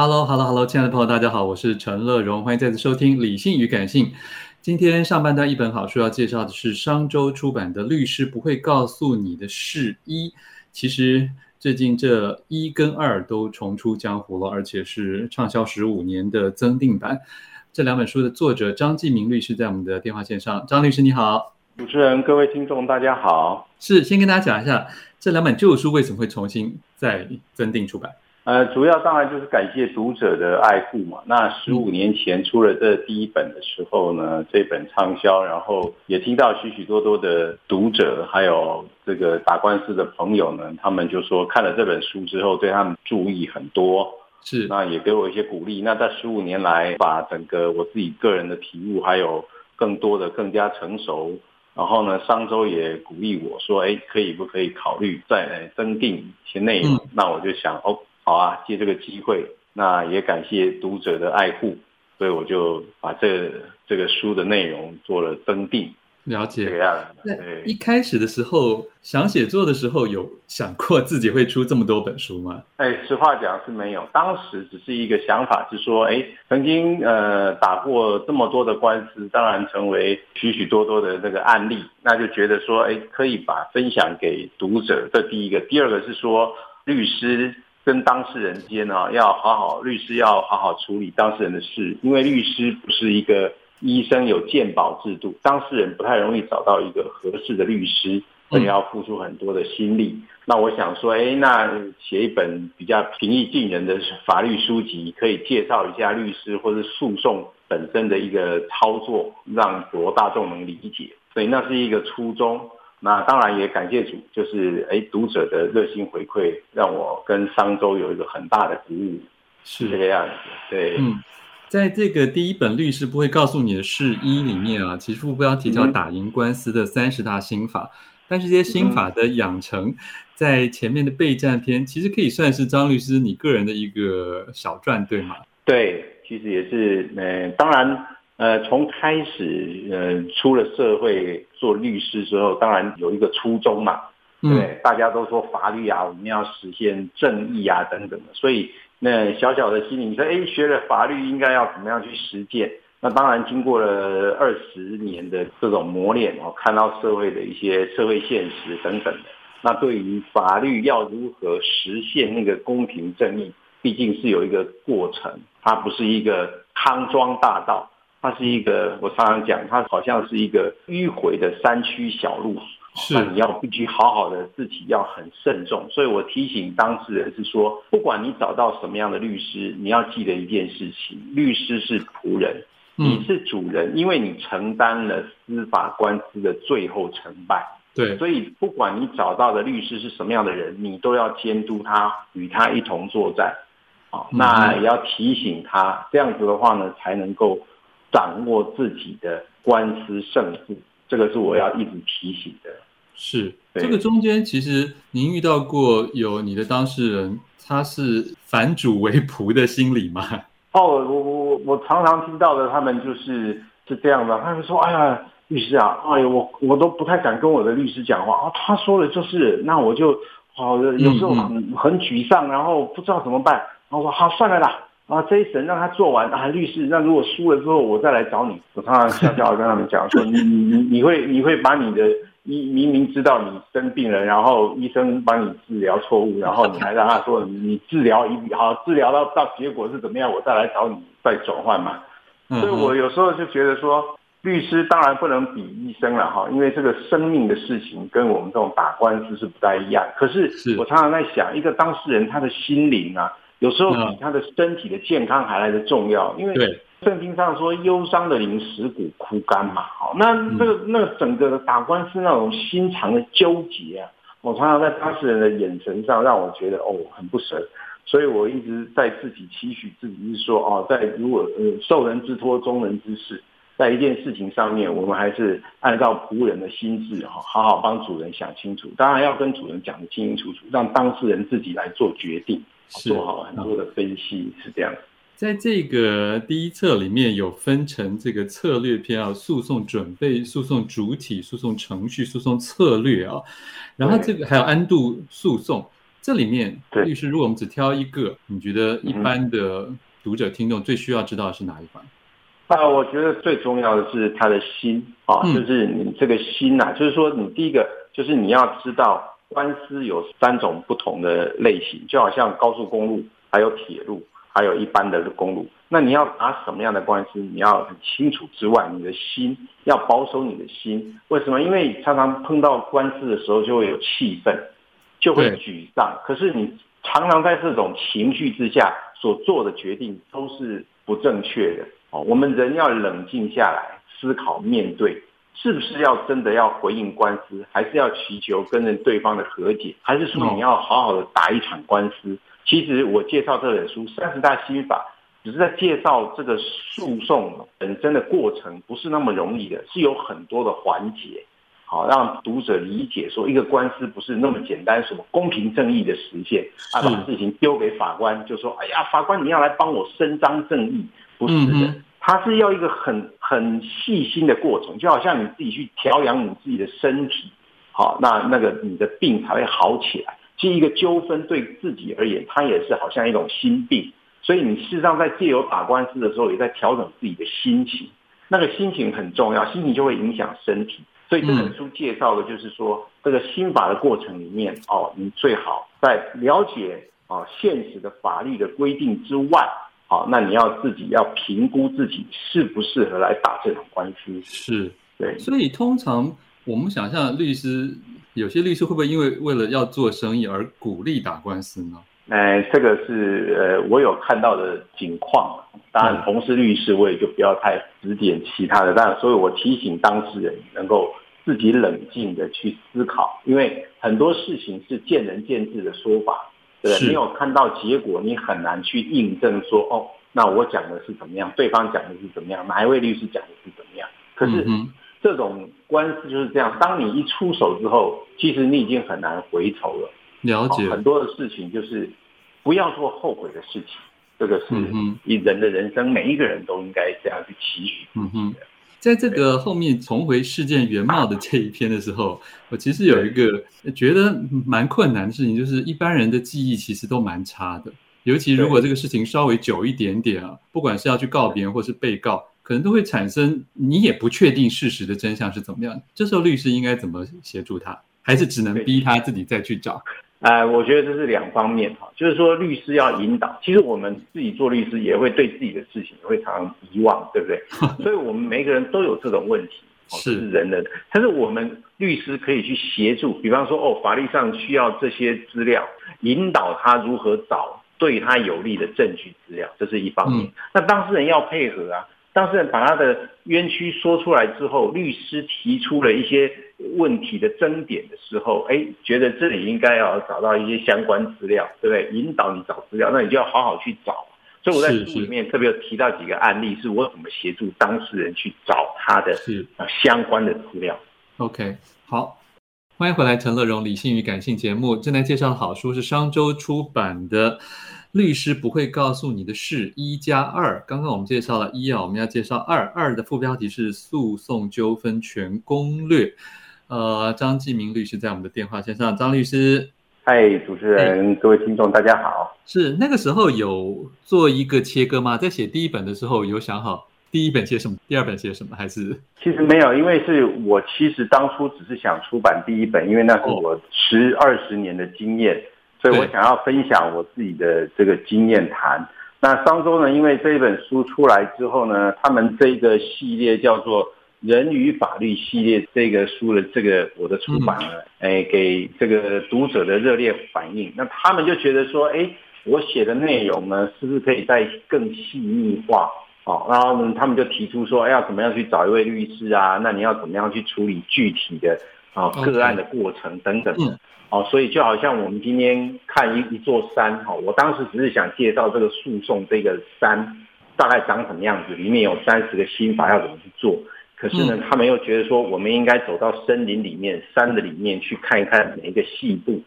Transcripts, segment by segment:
Hello，Hello，Hello，hello, hello, 亲爱的朋友，大家好，我是陈乐荣，欢迎再次收听《理性与感性》。今天上半段一本好书要介绍的是商周出版的《律师不会告诉你的事一》。其实最近这一跟二都重出江湖了，而且是畅销十五年的增订版。这两本书的作者张继明律师在我们的电话线上，张律师你好，主持人各位听众大家好。是先跟大家讲一下这两本旧书为什么会重新再增订出版。呃，主要当然就是感谢读者的爱护嘛。那十五年前出了这第一本的时候呢，这本畅销，然后也听到许许多多的读者，还有这个打官司的朋友呢，他们就说看了这本书之后，对他们注意很多，是，那也给我一些鼓励。那在十五年来，把整个我自己个人的体悟，还有更多的更加成熟，然后呢，商周也鼓励我说，哎，可以不可以考虑再来增订一些内容？嗯、那我就想，哦。好啊，借这个机会，那也感谢读者的爱护，所以我就把这、这个书的内容做了增订。了解，这样。那一开始的时候想写作的时候，有想过自己会出这么多本书吗？哎，实话讲是没有，当时只是一个想法，是说，哎，曾经呃打过这么多的官司，当然成为许许多多的这个案例，那就觉得说，哎，可以把分享给读者。这第一个，第二个是说律师。跟当事人间呢，要好好，律师要好好处理当事人的事，因为律师不是一个医生，有鉴保制度，当事人不太容易找到一个合适的律师，所以要付出很多的心力。嗯、那我想说，哎，那写一本比较平易近人的法律书籍，可以介绍一下律师或者诉讼本身的一个操作，让国大众能理解，所以那是一个初衷。那当然也感谢主，就是哎，读者的热心回馈，让我跟商周有一个很大的鼓舞，是这个样子。对，嗯，在这个第一本律师不会告诉你的事一里面啊，其实副标题叫“打赢官司的三十大心法”，嗯、但是这些心法的养成，在前面的备战篇，其实可以算是张律师你个人的一个小传，对吗？对，其实也是，呃，当然。呃，从开始呃出了社会做律师之后，当然有一个初衷嘛，对，嗯、大家都说法律啊，我们要实现正义啊等等的，所以那小小的心里，你说，哎，学了法律应该要怎么样去实践？那当然经过了二十年的这种磨练哦，看到社会的一些社会现实等等的，那对于法律要如何实现那个公平正义，毕竟是有一个过程，它不是一个康庄大道。它是一个，我常常讲，它好像是一个迂回的山区小路，是那你要必须好好的自己要很慎重。所以我提醒当事人是说，不管你找到什么样的律师，你要记得一件事情：律师是仆人，你是主人，因为你承担了司法官司的最后成败。对，所以不管你找到的律师是什么样的人，你都要监督他，与他一同作战。好，那也要提醒他，这样子的话呢，才能够。掌握自己的官司胜负，这个是我要一直提醒的。是这个中间，其实您遇到过有你的当事人，他是反主为仆的心理吗？哦，我我我常常听到的，他们就是是这样的，他们说：“哎呀，律师啊，哎呦，我我都不太敢跟我的律师讲话啊。他说了就是，那我就好，有时候很很沮丧，然后不知道怎么办。然后说好，算了啦，啊，这一审让他做完啊。律师，那如果输了之后，我再来找你。我常常笑笑跟他们讲说，你你你你会你会把你的，你明明知道你生病了，然后医生帮你治疗错误，然后你还让他说你你治疗一笔好，治疗到到结果是怎么样，我再来找你再转换嘛。所以我有时候就觉得说。律师当然不能比医生了哈，因为这个生命的事情跟我们这种打官司是不太一样。可是我常常在想，一个当事人他的心灵啊，有时候比他的身体的健康还来得重要。因为圣经上说，忧伤的灵使骨枯干嘛。好，那那个那个整个的打官司那种心肠的纠结啊，我常常在当事人的眼神上让我觉得哦很不舍。所以我一直在自己期许自己是说哦，在如果呃受人之托，忠人之事。在一件事情上面，我们还是按照仆人的心智哈，好好帮主人想清楚。当然要跟主人讲得清清楚楚，让当事人自己来做决定，做好很多的分析，是这样。在这个第一册里面有分成这个策略篇啊，诉讼准备、诉讼主体、诉讼程序、诉讼策略啊，然后这个还有安度诉讼。这里面律师，如果我们只挑一个，你觉得一般的读者听众最需要知道的是哪一环？啊，我觉得最重要的是他的心啊，就是你这个心呐、啊，就是说你第一个就是你要知道官司有三种不同的类型，就好像高速公路，还有铁路，还有一般的公路。那你要打什么样的官司，你要很清楚之外，你的心要保守你的心。为什么？因为常常碰到官司的时候就会有气愤，就会沮丧。可是你常常在这种情绪之下所做的决定都是不正确的。哦，我们人要冷静下来思考，面对是不是要真的要回应官司，还是要祈求跟人对方的和解，还是说你要好好的打一场官司？其实我介绍这本书《三十大心法》，只是在介绍这个诉讼本身的过程不是那么容易的，是有很多的环节，好让读者理解说一个官司不是那么简单，什么公平正义的实现啊，把事情丢给法官就说，哎呀，法官你要来帮我伸张正义。不是的，他是要一个很很细心的过程，就好像你自己去调养你自己的身体，好，那那个你的病才会好起来。其实一个纠纷对自己而言，它也是好像一种心病，所以你事实上在借由打官司的时候，也在调整自己的心情，那个心情很重要，心情就会影响身体。所以这本书介绍的就是说，这个心法的过程里面，哦，你最好在了解啊现实的法律的规定之外。好，那你要自己要评估自己适不适合来打这场官司。是，对。所以通常我们想象律师，有些律师会不会因为为了要做生意而鼓励打官司呢？哎，这个是呃，我有看到的情况。当然，同事律师，我也就不要太指点其他的。但所以我提醒当事人能够自己冷静的去思考，因为很多事情是见仁见智的说法。对，没有看到结果，你很难去印证说哦，那我讲的是怎么样，对方讲的是怎么样，哪一位律师讲的是怎么样？可是、嗯、这种官司就是这样，当你一出手之后，其实你已经很难回头了。了解、哦、很多的事情就是不要做后悔的事情，这个是以人的人生，每一个人都应该这样去期许。嗯哼。在这个后面重回事件原貌的这一篇的时候，我其实有一个觉得蛮困难的事情，就是一般人的记忆其实都蛮差的，尤其如果这个事情稍微久一点点啊，不管是要去告别人或是被告，可能都会产生你也不确定事实的真相是怎么样。这时候律师应该怎么协助他，还是只能逼他自己再去找？呃，我觉得这是两方面哈，就是说律师要引导，其实我们自己做律师也会对自己的事情也会常常遗忘，对不对？所以我们每个人都有这种问题，是人的。但是我们律师可以去协助，比方说哦，法律上需要这些资料，引导他如何找对他有利的证据资料，这是一方面。那当事人要配合啊。当事人把他的冤屈说出来之后，律师提出了一些问题的争点的时候，哎，觉得这里应该要找到一些相关资料，对不对？引导你找资料，那你就要好好去找。所以我在书里面特别有提到几个案例，是我怎么协助当事人去找他的相关的资料。OK，好，欢迎回来，陈乐融理性与感性节目正在介绍的好书是商周出版的。律师不会告诉你的事一加二。刚刚我们介绍了一啊，我们要介绍二。二的副标题是诉讼纠纷全攻略。呃，张继明律师在我们的电话线上，张律师。嗨，主持人，各位听众，大家好。是那个时候有做一个切割吗？在写第一本的时候有想好第一本写什么，第二本写什么，还是？其实没有，因为是我其实当初只是想出版第一本，因为那是我十二十年的经验，所以我想要分享我自己的这个经验谈。那商周呢，因为这一本书出来之后呢，他们这个系列叫做。人与法律系列这个书的这个我的出版了，哎，给这个读者的热烈反应，那他们就觉得说，哎，我写的内容呢，是不是可以再更细腻化？哦，然后呢，他们就提出说，哎，要怎么样去找一位律师啊？那你要怎么样去处理具体的啊个案的过程等等的？哦，所以就好像我们今天看一一座山，哈，我当时只是想介绍这个诉讼这个山大概长什么样子，里面有三十个心法要怎么去做。可是呢，他们又觉得说，我们应该走到森林里面、山的里面去看一看每一个细部，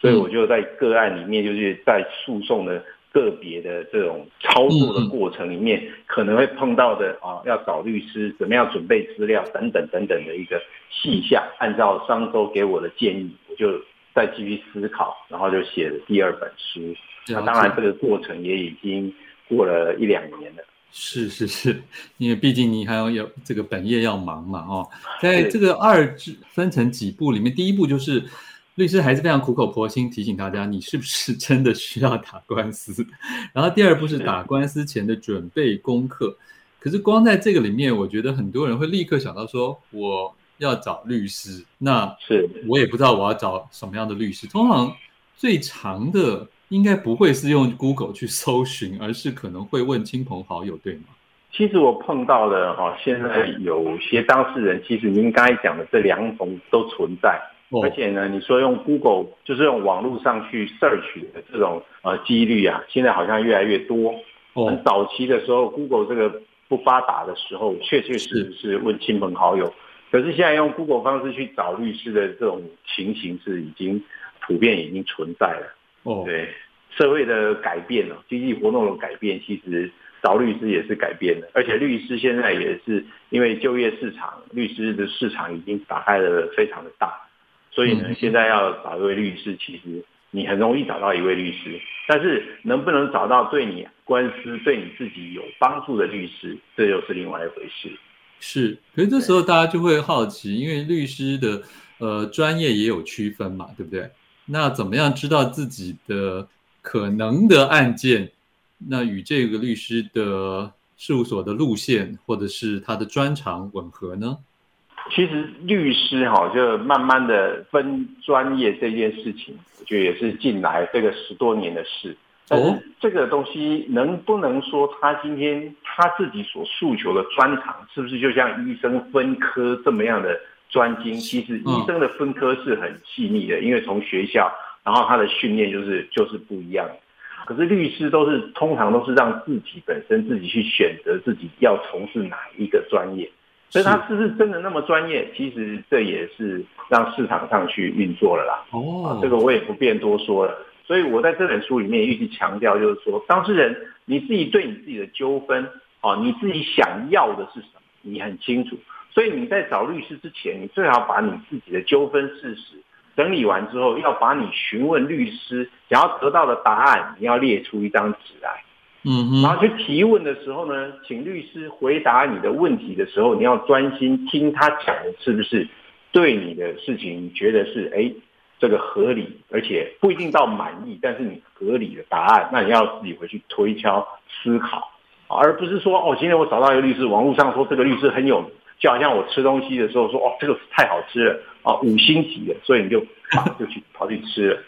所以我就在个案里面，就是在诉讼的个别的这种操作的过程里面，可能会碰到的啊，要找律师，怎么样准备资料等等等等的一个细项。按照商周给我的建议，我就再继续思考，然后就写了第二本书。那当然，这个过程也已经过了一两年了。是是是，因为毕竟你还要有这个本业要忙嘛，哦，在这个二分成几步里面，第一步就是律师还是非常苦口婆心提醒大家，你是不是真的需要打官司？然后第二步是打官司前的准备功课。可是光在这个里面，我觉得很多人会立刻想到说，我要找律师，那是我也不知道我要找什么样的律师。通常最长的。应该不会是用 Google 去搜寻，而是可能会问亲朋好友，对吗？其实我碰到的哈，现在有些当事人，其实您刚才讲的这两种都存在，哦、而且呢，你说用 Google 就是用网络上去 search 的这种呃几率啊，现在好像越来越多。哦，很早期的时候，Google 这个不发达的时候，确确实实是问亲朋好友。可是现在用 Google 方式去找律师的这种情形是已经普遍已经存在了。哦，对，社会的改变了，经济活动的改变，其实找律师也是改变的，而且律师现在也是因为就业市场，律师的市场已经打开了非常的大，所以呢，现在要找一位律师，其实你很容易找到一位律师，但是能不能找到对你官司对你自己有帮助的律师，这又是另外一回事。是，可是这时候大家就会好奇，因为律师的呃专业也有区分嘛，对不对？那怎么样知道自己的可能的案件，那与这个律师的事务所的路线或者是他的专长吻合呢？其实律师哈，就慢慢的分专业这件事情，我觉得也是近来这个十多年的事。但是这个东西能不能说他今天他自己所诉求的专长，是不是就像医生分科这么样的？专精，其实医生的分科是很细腻的，因为从学校，然后他的训练就是就是不一样。可是律师都是通常都是让自己本身自己去选择自己要从事哪一个专业，所以他是不是真的那么专业？其实这也是让市场上去运作了啦。哦，这个我也不便多说了。所以我在这本书里面一直强调，就是说，当事人你自己对你自己的纠纷，哦，你自己想要的是什么，你很清楚。所以你在找律师之前，你最好把你自己的纠纷事实整理完之后，要把你询问律师想要得到的答案，你要列出一张纸来。嗯，然后去提问的时候呢，请律师回答你的问题的时候，你要专心听他讲的是不是对你的事情，觉得是哎这个合理，而且不一定到满意，但是你合理的答案，那你要自己回去推敲思考，而不是说哦，今天我找到一个律师，网络上说这个律师很有。就好像我吃东西的时候说，哦，这个太好吃了啊，五星级的，所以你就就去跑去吃了。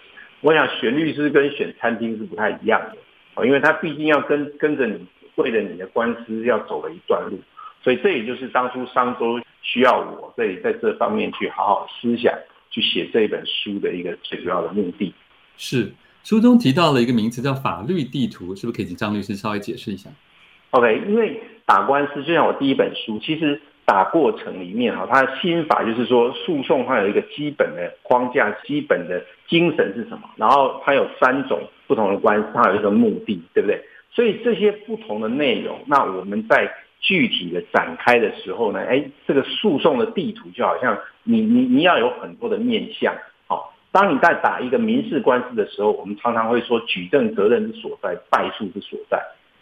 我想选律师跟选餐厅是不太一样的，哦，因为他毕竟要跟跟着你，为了你的官司要走了一段路，所以这也就是当初商周需要我这里在这方面去好好思想，去写这一本书的一个最主要的目的。是书中提到了一个名词叫法律地图，是不是可以请张律师稍微解释一下？OK，因为打官司就像我第一本书，其实。打过程里面哈，它的心法就是说，诉讼它有一个基本的框架，基本的精神是什么？然后它有三种不同的官司它有一个目的，对不对？所以这些不同的内容，那我们在具体的展开的时候呢，哎，这个诉讼的地图就好像你你你要有很多的面向。好，当你在打一个民事官司的时候，我们常常会说举证责任之所在，败诉之所在。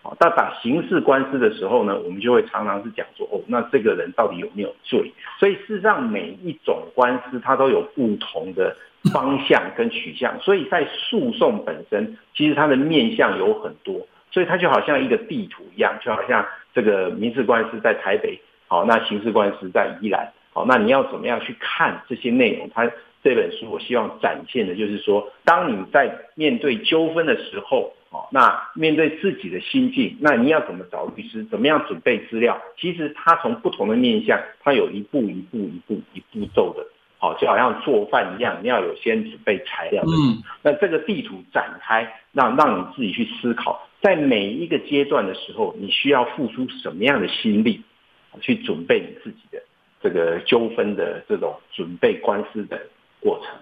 好，但打刑事官司的时候呢，我们就会常常是讲说，哦，那这个人到底有没有罪？所以事实上每一种官司它都有不同的方向跟取向，所以在诉讼本身，其实它的面向有很多。所以它就好像一个地图一样，就好像这个民事官司在台北，好，那刑事官司在宜兰，好，那你要怎么样去看这些内容？它这本书我希望展现的就是说，当你在面对纠纷的时候，好，那面对自己的心境，那你要怎么找律师？怎么样准备资料？其实他从不同的面向，他有一步一步一步一步骤的，好，就好像做饭一样，你要有先准备材料的。嗯，那这个地图展开，让让你自己去思考。在每一个阶段的时候，你需要付出什么样的心力，去准备你自己的这个纠纷的这种准备官司的过程？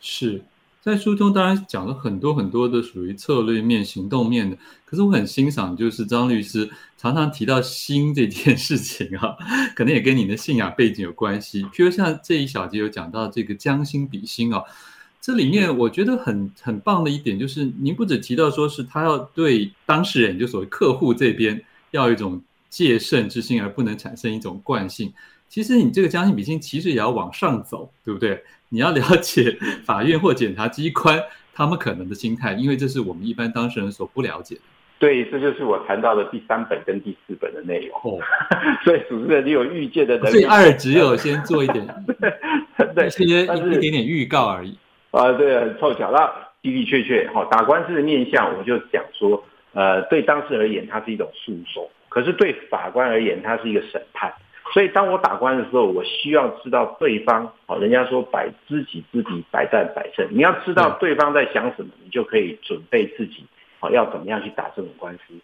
是在书中当然讲了很多很多的属于策略面、行动面的。可是我很欣赏，就是张律师常常提到心这件事情啊，可能也跟你的信仰背景有关系。譬如像这一小节有讲到这个将心比心啊。这里面我觉得很很棒的一点就是，您不只提到说是他要对当事人，就所谓客户这边要有一种戒慎之心，而不能产生一种惯性。其实你这个将心比心，其实也要往上走，对不对？你要了解 法院或检察机关他们可能的心态，因为这是我们一般当事人所不了解的。对，这就是我谈到的第三本跟第四本的内容。哦，所以主持人你有预见的能力。所以二只有先做一点，对，一些一点点预告而已。啊，对，很凑巧。那的的确确，哈，打官司的面向，我就讲说，呃，对当事人而言，它是一种诉讼；可是对法官而言，它是一个审判。所以，当我打官司的时候，我需要知道对方，好，人家说百知己知彼，百战百胜。你要知道对方在想什么，你就可以准备自己，好，要怎么样去打这种官司。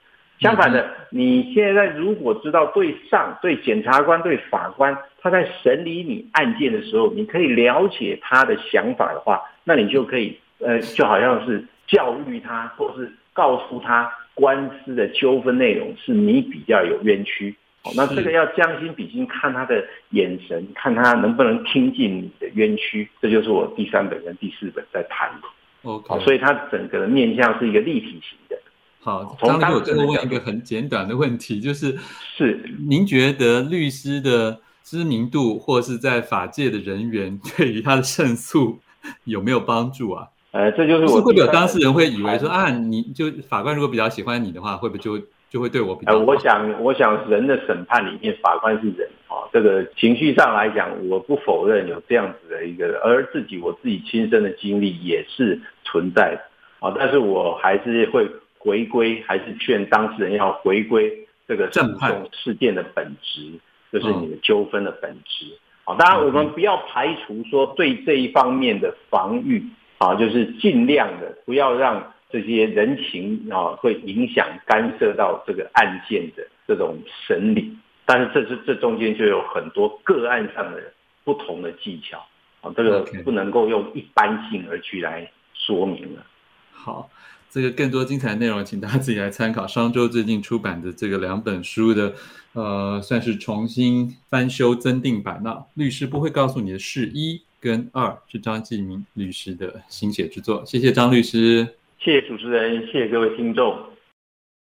相反的，你现在如果知道对上、对检察官、对法官，他在审理你案件的时候，你可以了解他的想法的话，那你就可以，呃，就好像是教育他，或是告诉他官司的纠纷内容是你比较有冤屈。哦，那这个要将心比心，看他的眼神，看他能不能听进你的冤屈。这就是我第三本跟第四本在谈的。OK，所以它整个的面向是一个立体型的。好，张律师，我最后问一个很简短的问题，就是是您觉得律师的知名度或是在法界的人员，对于他的胜诉有没有帮助啊？呃，这就是我是会不会有当事人会以为说啊，你就法官如果比较喜欢你的话，会不会就就会对我比较？呃，我想，我想人的审判里面，法官是人啊，这个情绪上来讲，我不否认有这样子的一个，而自己我自己亲身的经历也是存在的啊，但是我还是会回归，还是劝当事人要回归这个正判事件的本质。就是你的纠纷的本质，好，当然我们不要排除说对这一方面的防御，啊，就是尽量的不要让这些人情啊会影响干涉到这个案件的这种审理，但是这是这中间就有很多个案上的不同的技巧，啊，这个不能够用一般性而去来说明了。好。这个更多精彩的内容，请大家自己来参考商周最近出版的这个两本书的，呃，算是重新翻修增订版了。律师不会告诉你的事一跟二是张继明律师的心血之作。谢谢张律师，谢谢主持人，谢谢各位听众。